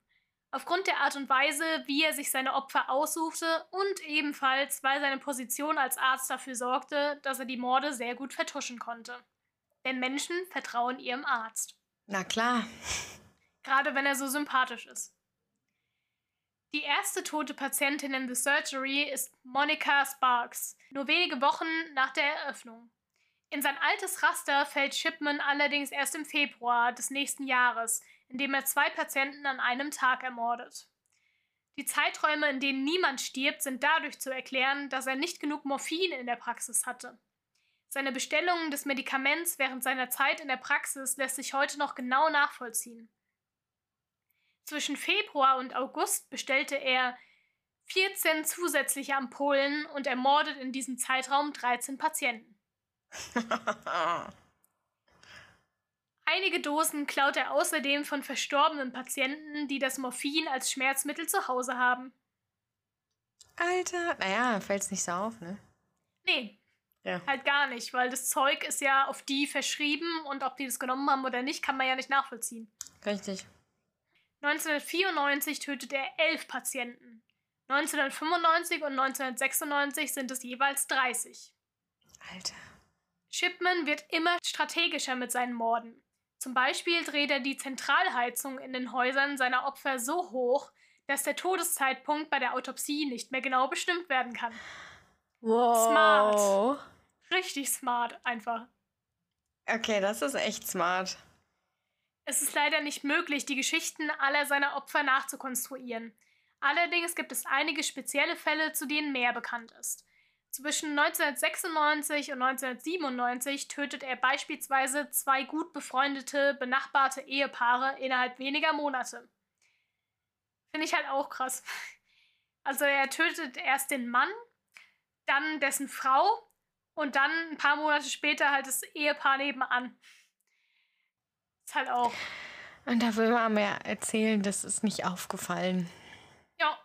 Aufgrund der Art und Weise, wie er sich seine Opfer aussuchte und ebenfalls, weil seine Position als Arzt dafür sorgte, dass er die Morde sehr gut vertuschen konnte. Denn Menschen vertrauen ihrem Arzt Na klar. gerade wenn er so sympathisch ist. Die erste tote Patientin in The Surgery ist Monica Sparks, nur wenige Wochen nach der Eröffnung. In sein altes Raster fällt Shipman allerdings erst im Februar des nächsten Jahres, indem er zwei Patienten an einem Tag ermordet. Die Zeiträume, in denen niemand stirbt, sind dadurch zu erklären, dass er nicht genug Morphin in der Praxis hatte. Seine Bestellungen des Medikaments während seiner Zeit in der Praxis lässt sich heute noch genau nachvollziehen. Zwischen Februar und August bestellte er 14 zusätzliche Ampullen und ermordet in diesem Zeitraum 13 Patienten. Einige Dosen klaut er außerdem von verstorbenen Patienten, die das Morphin als Schmerzmittel zu Hause haben. Alter. Naja, fällt's nicht so auf, ne? Nee, Ja. halt gar nicht, weil das Zeug ist ja auf die verschrieben und ob die das genommen haben oder nicht, kann man ja nicht nachvollziehen. Richtig. 1994 tötet er elf Patienten. 1995 und 1996 sind es jeweils 30. Alter. Shipman wird immer strategischer mit seinen Morden. Zum Beispiel dreht er die Zentralheizung in den Häusern seiner Opfer so hoch, dass der Todeszeitpunkt bei der Autopsie nicht mehr genau bestimmt werden kann. Wow. Smart. Richtig smart einfach. Okay, das ist echt smart. Es ist leider nicht möglich, die Geschichten aller seiner Opfer nachzukonstruieren. Allerdings gibt es einige spezielle Fälle, zu denen mehr bekannt ist. Zwischen 1996 und 1997 tötet er beispielsweise zwei gut befreundete, benachbarte Ehepaare innerhalb weniger Monate. Finde ich halt auch krass. Also er tötet erst den Mann, dann dessen Frau und dann ein paar Monate später halt das Ehepaar nebenan. Ist halt auch. Und da will man mehr erzählen, das ist nicht aufgefallen. Ja.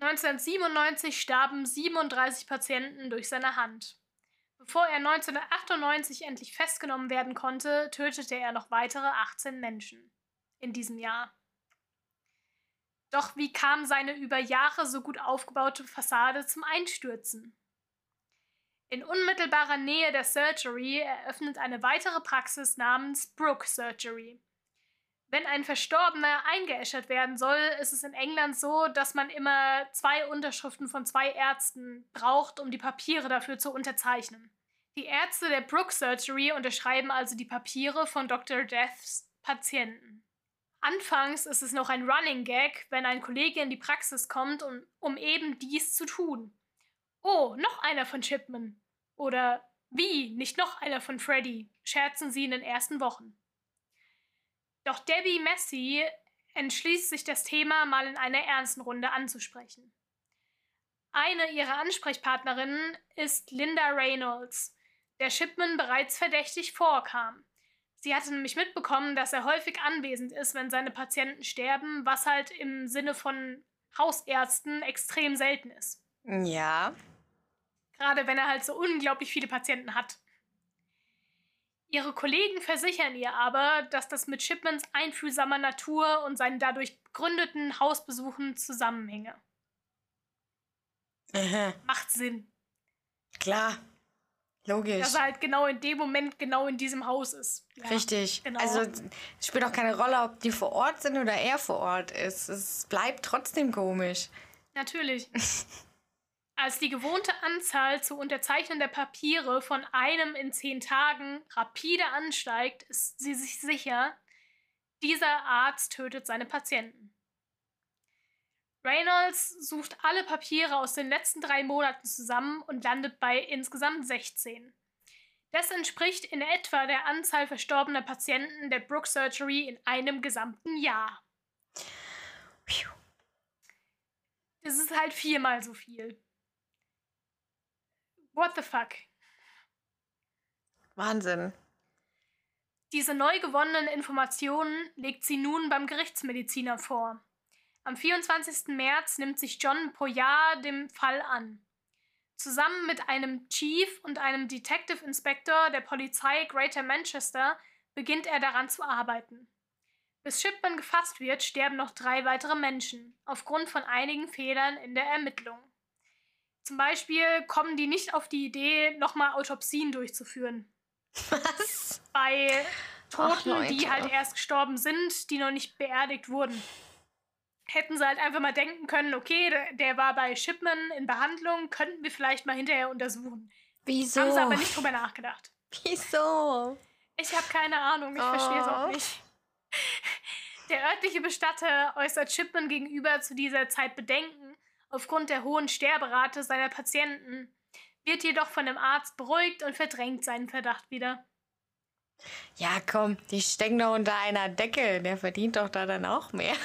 1997 starben 37 Patienten durch seine Hand. Bevor er 1998 endlich festgenommen werden konnte, tötete er noch weitere 18 Menschen in diesem Jahr. Doch wie kam seine über Jahre so gut aufgebaute Fassade zum Einstürzen? In unmittelbarer Nähe der Surgery eröffnet eine weitere Praxis namens Brook Surgery. Wenn ein Verstorbener eingeäschert werden soll, ist es in England so, dass man immer zwei Unterschriften von zwei Ärzten braucht, um die Papiere dafür zu unterzeichnen. Die Ärzte der Brook Surgery unterschreiben also die Papiere von Dr. Deaths Patienten. Anfangs ist es noch ein Running Gag, wenn ein Kollege in die Praxis kommt, um, um eben dies zu tun. Oh, noch einer von Chipman. Oder wie, nicht noch einer von Freddy, scherzen sie in den ersten Wochen. Doch Debbie Messi entschließt sich, das Thema mal in einer ernsten Runde anzusprechen. Eine ihrer Ansprechpartnerinnen ist Linda Reynolds, der Shipman bereits verdächtig vorkam. Sie hatte nämlich mitbekommen, dass er häufig anwesend ist, wenn seine Patienten sterben, was halt im Sinne von Hausärzten extrem selten ist. Ja. Gerade wenn er halt so unglaublich viele Patienten hat. Ihre Kollegen versichern ihr aber, dass das mit Shipmans einfühlsamer Natur und seinen dadurch begründeten Hausbesuchen zusammenhänge. Aha. Macht Sinn. Klar. Logisch. Dass er halt genau in dem Moment genau in diesem Haus ist. Ja, Richtig. Genau. Also es spielt auch keine Rolle, ob die vor Ort sind oder er vor Ort ist. Es bleibt trotzdem komisch. Natürlich. Als die gewohnte Anzahl zur Unterzeichnung der Papiere von einem in zehn Tagen rapide ansteigt, ist sie sich sicher, dieser Arzt tötet seine Patienten. Reynolds sucht alle Papiere aus den letzten drei Monaten zusammen und landet bei insgesamt 16. Das entspricht in etwa der Anzahl verstorbener Patienten der Brook Surgery in einem gesamten Jahr. Das ist halt viermal so viel. What the fuck? Wahnsinn. Diese neu gewonnenen Informationen legt sie nun beim Gerichtsmediziner vor. Am 24. März nimmt sich John Poyard dem Fall an. Zusammen mit einem Chief und einem Detective Inspector der Polizei Greater Manchester beginnt er daran zu arbeiten. Bis Shipman gefasst wird, sterben noch drei weitere Menschen, aufgrund von einigen Fehlern in der Ermittlung. Zum Beispiel kommen die nicht auf die Idee, nochmal Autopsien durchzuführen. Was? Bei Toten, Ach, die halt erst gestorben sind, die noch nicht beerdigt wurden hätten sie halt einfach mal denken können, okay, der, war bei Shipman in Behandlung, könnten wir vielleicht mal hinterher untersuchen. Wieso? Haben sie aber nicht drüber nachgedacht. Wieso? Ich habe keine Ahnung, ich oh. verstehe es auch nicht. Der örtliche Bestatter äußert Shipman gegenüber zu dieser Zeit Bedenken aufgrund der hohen Sterberate seiner Patienten, wird jedoch von dem Arzt beruhigt und verdrängt seinen Verdacht wieder. Ja, komm, die stecken doch unter einer Decke. Der verdient doch da dann auch mehr.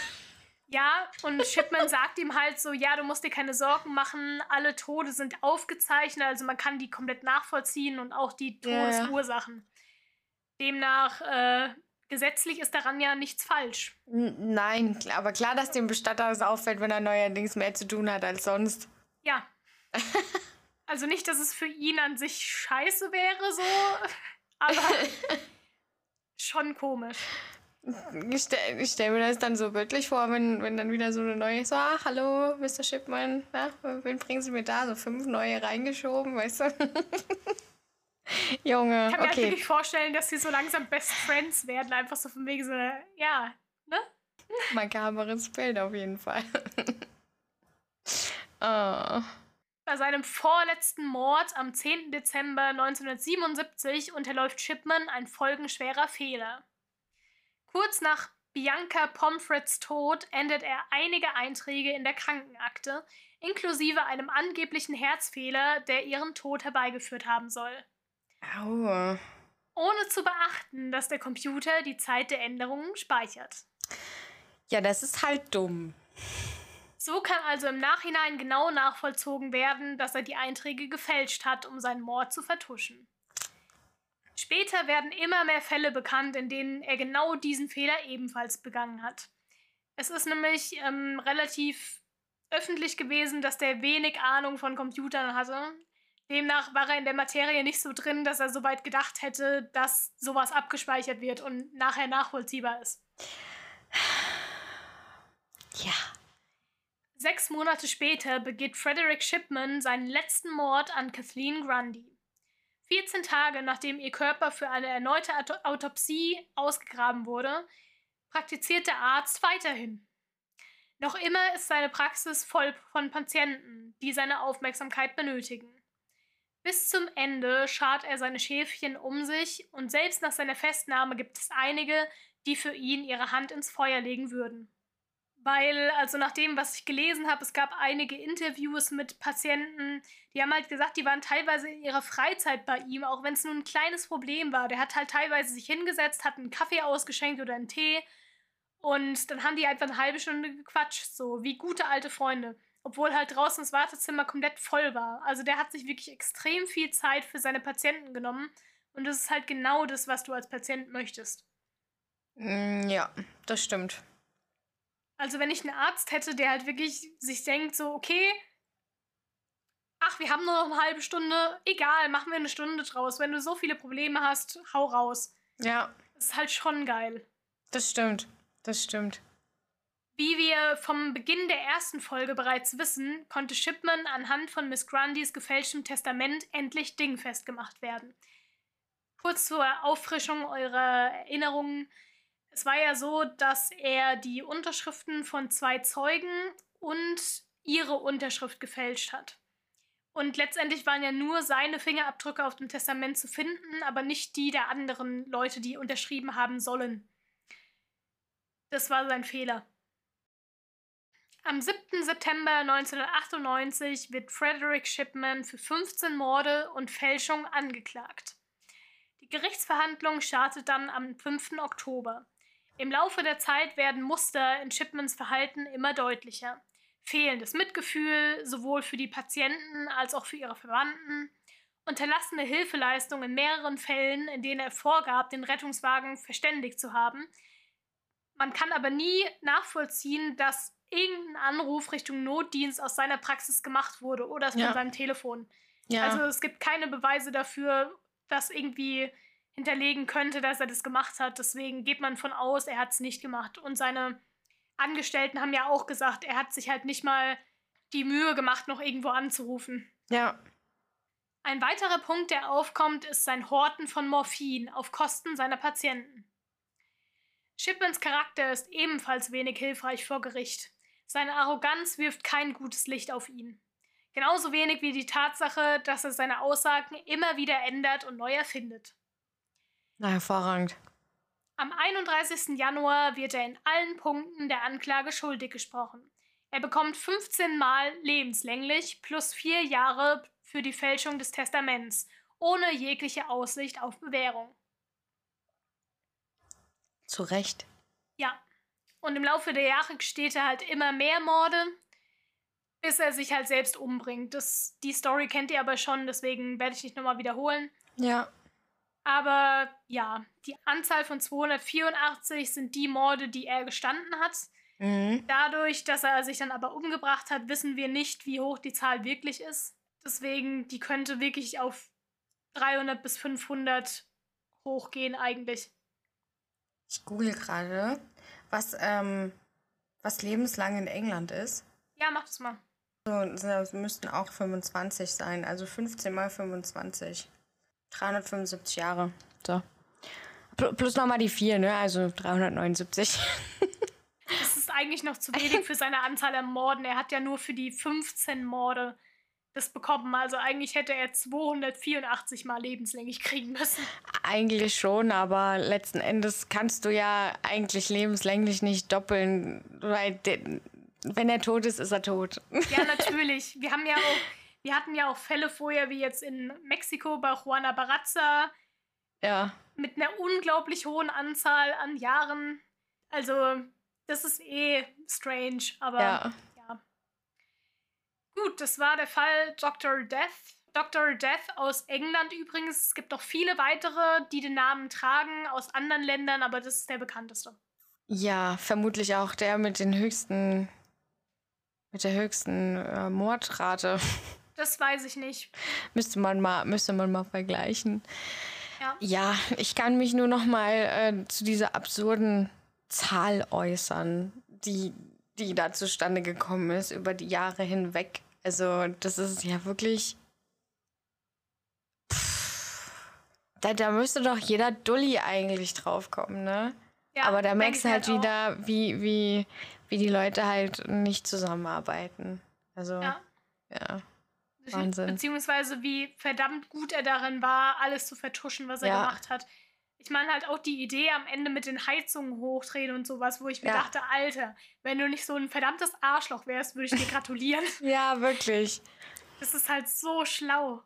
Ja, und Shipman sagt ihm halt so, ja, du musst dir keine Sorgen machen, alle Tode sind aufgezeichnet, also man kann die komplett nachvollziehen und auch die Todesursachen. Ja. Demnach, äh, gesetzlich ist daran ja nichts falsch. N nein, aber klar, dass dem Bestatter es auffällt, wenn er neuerdings mehr zu tun hat als sonst. Ja. also nicht, dass es für ihn an sich scheiße wäre, so, aber schon komisch. Ich stelle stell mir das dann so wirklich vor, wenn, wenn dann wieder so eine neue, so, ah, hallo, Mr. Shipman, na, wen bringen Sie mir da? So fünf neue reingeschoben, weißt du? Junge, Ich kann mir okay. wirklich vorstellen, dass sie so langsam Best Friends werden, einfach so von wegen so, ja, ne? Makaberes Bild auf jeden Fall. oh. Bei seinem vorletzten Mord am 10. Dezember 1977 unterläuft Shipman ein folgenschwerer Fehler. Kurz nach Bianca Pomfrets Tod ändert er einige Einträge in der Krankenakte, inklusive einem angeblichen Herzfehler, der ihren Tod herbeigeführt haben soll. Aua. Ohne zu beachten, dass der Computer die Zeit der Änderungen speichert. Ja, das ist halt dumm. So kann also im Nachhinein genau nachvollzogen werden, dass er die Einträge gefälscht hat, um seinen Mord zu vertuschen. Später werden immer mehr Fälle bekannt, in denen er genau diesen Fehler ebenfalls begangen hat. Es ist nämlich ähm, relativ öffentlich gewesen, dass der wenig Ahnung von Computern hatte. Demnach war er in der Materie nicht so drin, dass er so weit gedacht hätte, dass sowas abgespeichert wird und nachher nachvollziehbar ist. Ja. Sechs Monate später begeht Frederick Shipman seinen letzten Mord an Kathleen Grundy. 14 Tage nachdem ihr Körper für eine erneute Autopsie ausgegraben wurde, praktiziert der Arzt weiterhin. Noch immer ist seine Praxis voll von Patienten, die seine Aufmerksamkeit benötigen. Bis zum Ende schart er seine Schäfchen um sich und selbst nach seiner Festnahme gibt es einige, die für ihn ihre Hand ins Feuer legen würden. Weil, also nach dem, was ich gelesen habe, es gab einige Interviews mit Patienten, die haben halt gesagt, die waren teilweise in ihrer Freizeit bei ihm, auch wenn es nur ein kleines Problem war. Der hat halt teilweise sich hingesetzt, hat einen Kaffee ausgeschenkt oder einen Tee und dann haben die einfach eine halbe Stunde gequatscht, so wie gute alte Freunde. Obwohl halt draußen das Wartezimmer komplett voll war. Also der hat sich wirklich extrem viel Zeit für seine Patienten genommen und das ist halt genau das, was du als Patient möchtest. Mm, ja, das stimmt. Also wenn ich einen Arzt hätte, der halt wirklich sich denkt, so, okay, ach, wir haben nur noch eine halbe Stunde, egal, machen wir eine Stunde draus. Wenn du so viele Probleme hast, hau raus. Ja. Das ist halt schon geil. Das stimmt, das stimmt. Wie wir vom Beginn der ersten Folge bereits wissen, konnte Shipman anhand von Miss Grundys gefälschtem Testament endlich dingfest gemacht werden. Kurz zur Auffrischung eurer Erinnerungen. Es war ja so, dass er die Unterschriften von zwei Zeugen und ihre Unterschrift gefälscht hat. Und letztendlich waren ja nur seine Fingerabdrücke auf dem Testament zu finden, aber nicht die der anderen Leute, die unterschrieben haben sollen. Das war sein Fehler. Am 7. September 1998 wird Frederick Shipman für 15 Morde und Fälschung angeklagt. Die Gerichtsverhandlung startet dann am 5. Oktober. Im Laufe der Zeit werden Muster in Shipmans Verhalten immer deutlicher. Fehlendes Mitgefühl, sowohl für die Patienten als auch für ihre Verwandten, unterlassene Hilfeleistung in mehreren Fällen, in denen er vorgab, den Rettungswagen verständigt zu haben. Man kann aber nie nachvollziehen, dass irgendein Anruf Richtung Notdienst aus seiner Praxis gemacht wurde oder von Ja. seinem Telefon. Ja. Also es gibt keine Beweise dafür, dass irgendwie hinterlegen könnte, dass er das gemacht hat. Deswegen geht man von aus, er hat es nicht gemacht. Und seine Angestellten haben ja auch gesagt, er hat sich halt nicht mal die Mühe gemacht, noch irgendwo anzurufen. ja. Ein weiterer Punkt, der aufkommt, ist sein Horten von Morphin auf Kosten seiner Patienten. Shipmans Charakter ist ebenfalls wenig hilfreich vor Gericht. Seine Arroganz wirft kein gutes Licht auf ihn. Genauso wenig wie die Tatsache, dass er seine Aussagen immer wieder ändert und neu erfindet. Na, hervorragend. Am 31. Januar wird er in allen Punkten der Anklage schuldig gesprochen. Er bekommt 15 Mal lebenslänglich plus vier Jahre für die Fälschung des Testaments, ohne jegliche Aussicht auf Bewährung. Zu Recht. Ja. Und im Laufe der Jahre gesteht er halt immer mehr Morde, bis er sich halt selbst umbringt. Das, die Story kennt ihr aber schon, deswegen werde ich nicht nochmal wiederholen. Ja. Aber ja, die Anzahl von 284 sind die Morde, die er gestanden hat. Mhm. Dadurch, dass er sich dann aber umgebracht hat, wissen wir nicht, wie hoch die Zahl wirklich ist. Deswegen, die könnte wirklich auf 300 bis 500 hochgehen eigentlich. Ich google gerade, was, ähm, was lebenslang in England ist. Ja, mach das mal. So, das müssten auch 25 sein. Also 15 mal 25. 375 Jahre. So. Pl- Plus nochmal die 4, ne? Also 379. Das ist eigentlich noch zu wenig für seine Anzahl an Morden. Er hat ja nur für die 15 Morde das bekommen. Also eigentlich hätte er 284 Mal lebenslänglich kriegen müssen. Eigentlich schon, aber letzten Endes kannst du ja eigentlich lebenslänglich nicht doppeln, weil wenn er tot ist, ist er tot. Ja, natürlich. Wir haben ja auch, wir hatten ja auch Fälle vorher, wie jetzt in Mexiko bei Juana Barraza, ja. mit einer unglaublich hohen Anzahl an Jahren. Also, das ist eh strange, aber Ja. Gut, das war der Fall Dr. Death. Dr. Death aus England übrigens. Es gibt noch viele weitere, die den Namen tragen aus anderen Ländern, aber das ist der bekannteste. Ja, vermutlich auch der mit den höchsten, mit der höchsten äh, Mordrate. Das weiß ich nicht. müsste man mal, müsste man mal vergleichen. Ja. Ja, ich kann mich nur noch mal äh, zu dieser absurden Zahl äußern, die, die da zustande gekommen ist über die Jahre hinweg. Also, das ist ja wirklich. Pff, Da, da müsste doch jeder Dulli eigentlich draufkommen, ne? Ja, Aber da merkst du halt auch. wieder, wie, wie, wie die Leute halt nicht zusammenarbeiten. Also, Ja. ja. Wahnsinn. Beziehungsweise wie verdammt gut er darin war, alles zu vertuschen, was er Ja. gemacht hat. Ich meine halt auch die Idee am Ende mit den Heizungen hochdrehen und sowas, wo ich mir Ja. dachte, Alter, wenn du nicht so ein verdammtes Arschloch wärst, würde ich dir gratulieren. Ja, wirklich. Das ist halt so schlau.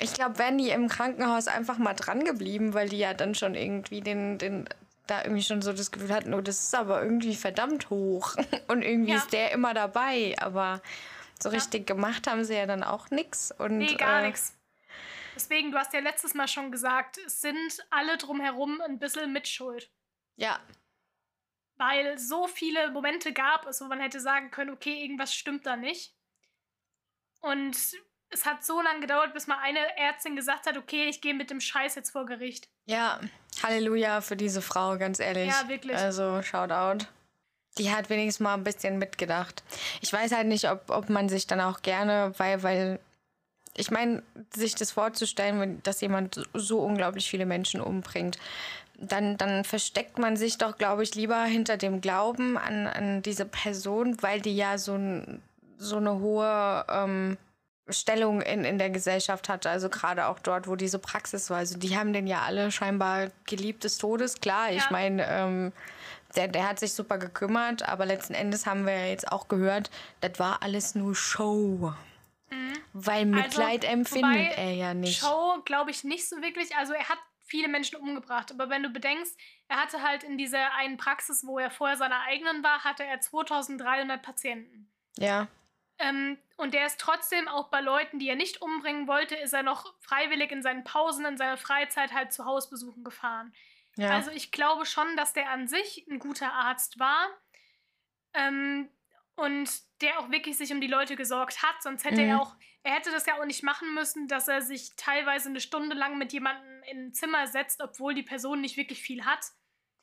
Ich glaube, wären die im Krankenhaus einfach mal dran geblieben, weil die ja dann schon irgendwie den, den da irgendwie schon so das Gefühl hatten, oh, das ist aber irgendwie verdammt hoch. Und irgendwie Ja. ist der immer dabei. Aber so Ja. richtig gemacht haben sie ja dann auch nichts. Und, Nee, gar äh, nichts. Deswegen, du hast ja letztes Mal schon gesagt, es sind alle drumherum ein bisschen Mitschuld. Ja, Weil so viele Momente gab es, wo man hätte sagen können, okay, irgendwas stimmt da nicht. Und es hat so lange gedauert, bis mal eine Ärztin gesagt hat, okay, ich gehe mit dem Scheiß jetzt vor Gericht. ja. Halleluja für diese Frau, ganz ehrlich. Ja, wirklich. Also, Shoutout. Die hat wenigstens mal ein bisschen mitgedacht. Ich weiß halt nicht, ob, ob man sich dann auch gerne, weil, weil, ich meine, sich das vorzustellen, dass jemand so unglaublich viele Menschen umbringt, dann, dann versteckt man sich doch, glaube ich, lieber hinter dem Glauben an, an diese Person, weil die ja so, ein, so eine hohe ähm, Stellung in, in der Gesellschaft hatte. Also gerade auch dort, wo diese Praxis war. Also die haben den ja alle scheinbar geliebt des Todes. Klar, ich meine, ähm, der, der hat sich super gekümmert, aber letzten Endes haben wir ja jetzt auch gehört, das war alles nur Show. Mhm. Weil Mitleid also, empfindet er ja nicht. Show glaube ich nicht so wirklich. Also er hat viele Menschen umgebracht. Aber wenn du bedenkst, er hatte halt in dieser einen Praxis, wo er vorher seiner eigenen war, hatte er 2300 Patienten. Ja. Ähm, und der ist trotzdem auch bei Leuten, die er nicht umbringen wollte, ist er noch freiwillig in seinen Pausen, in seiner Freizeit halt zu Hausbesuchen gefahren. Ja. Also ich glaube schon, dass der an sich ein guter Arzt war ähm, und der auch wirklich sich um die Leute gesorgt hat. Sonst hätte mhm. er auch, er hätte das ja auch nicht machen müssen, dass er sich teilweise eine Stunde lang mit jemandem in ein Zimmer setzt, obwohl die Person nicht wirklich viel hat.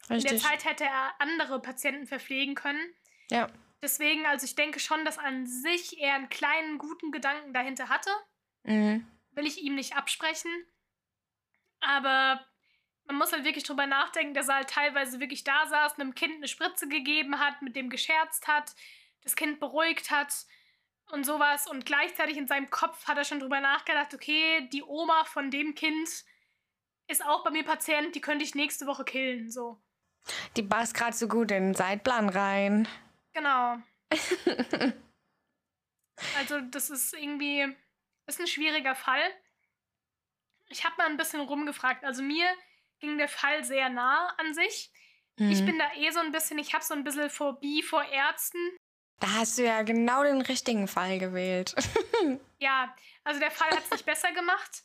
Richtig. In der Zeit hätte er andere Patienten verpflegen können. Ja. Deswegen, also ich denke schon, dass an sich er einen kleinen, guten Gedanken dahinter hatte. Mhm. Will ich ihm nicht absprechen. Aber man muss halt wirklich drüber nachdenken, dass er halt teilweise wirklich da saß, einem Kind eine Spritze gegeben hat, mit dem gescherzt hat, das Kind beruhigt hat und sowas. Und gleichzeitig in seinem Kopf hat er schon drüber nachgedacht, okay, die Oma von dem Kind ist auch bei mir Patient, die könnte ich nächste Woche killen, so. Die passt gerade so gut in den Zeitplan rein. Genau. also das ist irgendwie, ist ein schwieriger Fall. Ich habe mal ein bisschen rumgefragt. Also mir ging der Fall sehr nah an sich. Mhm. Ich bin da eh so ein bisschen, ich habe so ein bisschen Phobie vor Ärzten. Da hast du ja genau den richtigen Fall gewählt. ja, also der Fall hat es nicht besser gemacht.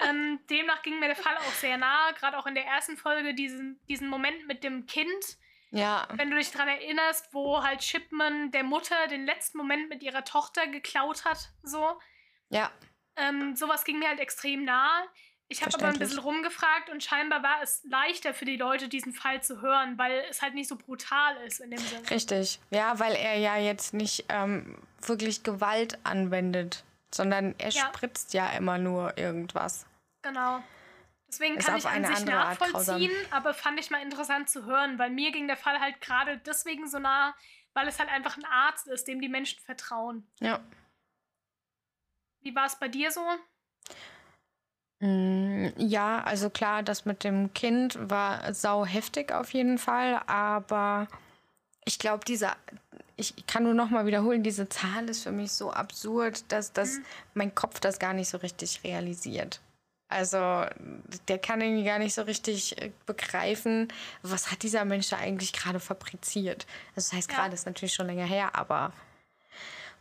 Ähm, demnach ging mir der Fall auch sehr nah, gerade auch in der ersten Folge, diesen, diesen Moment mit dem Kind. Ja. Wenn du dich daran erinnerst, wo halt Shipman der Mutter den letzten Moment mit ihrer Tochter geklaut hat, so. Ja. Ähm, sowas ging mir halt extrem nah. Ich habe aber ein bisschen rumgefragt und scheinbar war es leichter für die Leute, diesen Fall zu hören, weil es halt nicht so brutal ist in dem Sinne. Richtig, ja, weil er ja jetzt nicht ähm, wirklich Gewalt anwendet, sondern er ja. spritzt ja immer nur irgendwas. Genau. Deswegen ist kann ich an sich nachvollziehen, aber fand ich mal interessant zu hören, weil mir ging der Fall halt gerade deswegen so nah, weil es halt einfach ein Arzt ist, dem die Menschen vertrauen. Ja. Wie war es bei dir so? Mm, ja, also klar, das mit dem Kind war sau heftig auf jeden Fall, aber ich glaube, dieser, ich kann nur noch mal wiederholen, diese Zahl ist für mich so absurd, dass, dass mhm. mein Kopf das gar nicht so richtig realisiert. Also der kann irgendwie gar nicht so richtig äh, begreifen, was hat dieser Mensch da eigentlich gerade fabriziert. Also das heißt, gerade ja. ist natürlich schon länger her, aber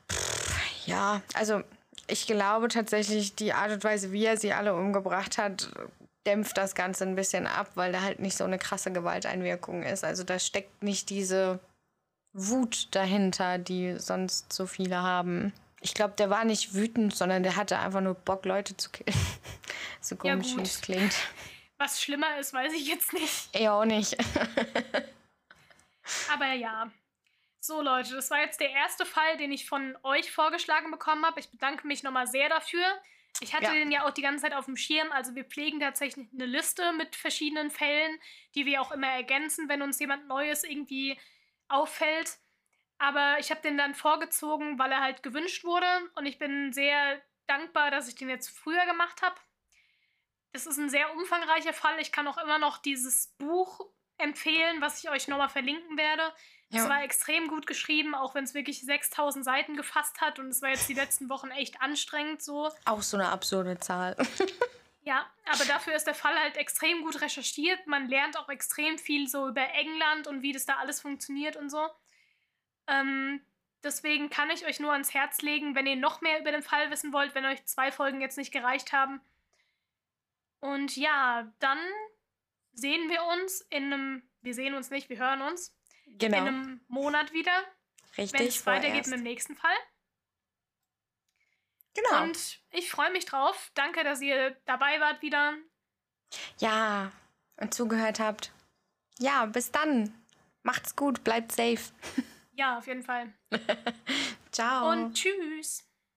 pff, ja, also ich glaube tatsächlich, die Art und Weise, wie er sie alle umgebracht hat, dämpft das Ganze ein bisschen ab, weil da halt nicht so eine krasse Gewalteinwirkung ist. Also da steckt nicht diese Wut dahinter, die sonst so viele haben. Ich glaube, der war nicht wütend, sondern der hatte einfach nur Bock, Leute zu killen. so komisch, ja, wie es klingt. Was schlimmer ist, weiß ich jetzt nicht. Eh auch nicht. Aber ja, so Leute, das war jetzt der erste Fall, den ich von euch vorgeschlagen bekommen habe. Ich bedanke mich nochmal sehr dafür. Ich hatte ja. den ja auch die ganze Zeit auf dem Schirm. Also wir pflegen tatsächlich eine Liste mit verschiedenen Fällen, die wir auch immer ergänzen, wenn uns jemand Neues irgendwie auffällt. Aber ich habe den dann vorgezogen, weil er halt gewünscht wurde. Und ich bin sehr dankbar, dass ich den jetzt früher gemacht habe. Das ist ein sehr umfangreicher Fall. Ich kann auch immer noch dieses Buch empfehlen, was ich euch nochmal verlinken werde. Ja. Es war extrem gut geschrieben, auch wenn es wirklich 6000 Seiten gefasst hat und es war jetzt die letzten Wochen echt anstrengend so. Auch so eine absurde Zahl. ja, aber dafür ist der Fall halt extrem gut recherchiert. Man lernt auch extrem viel so über England und wie das da alles funktioniert und so. Ähm, deswegen kann ich euch nur ans Herz legen, wenn ihr noch mehr über den Fall wissen wollt, wenn euch zwei Folgen jetzt nicht gereicht haben. Und ja, dann sehen wir uns in einem, wir sehen uns nicht, wir hören uns genau. in einem Monat wieder. Richtig. Wenn es weitergeht mit dem nächsten Fall. Genau. Und ich freue mich drauf. Danke, dass ihr dabei wart wieder. Ja, und zugehört habt. Ja, bis dann. Macht's gut, bleibt safe. Ja, auf jeden Fall. Ciao. Und tschüss.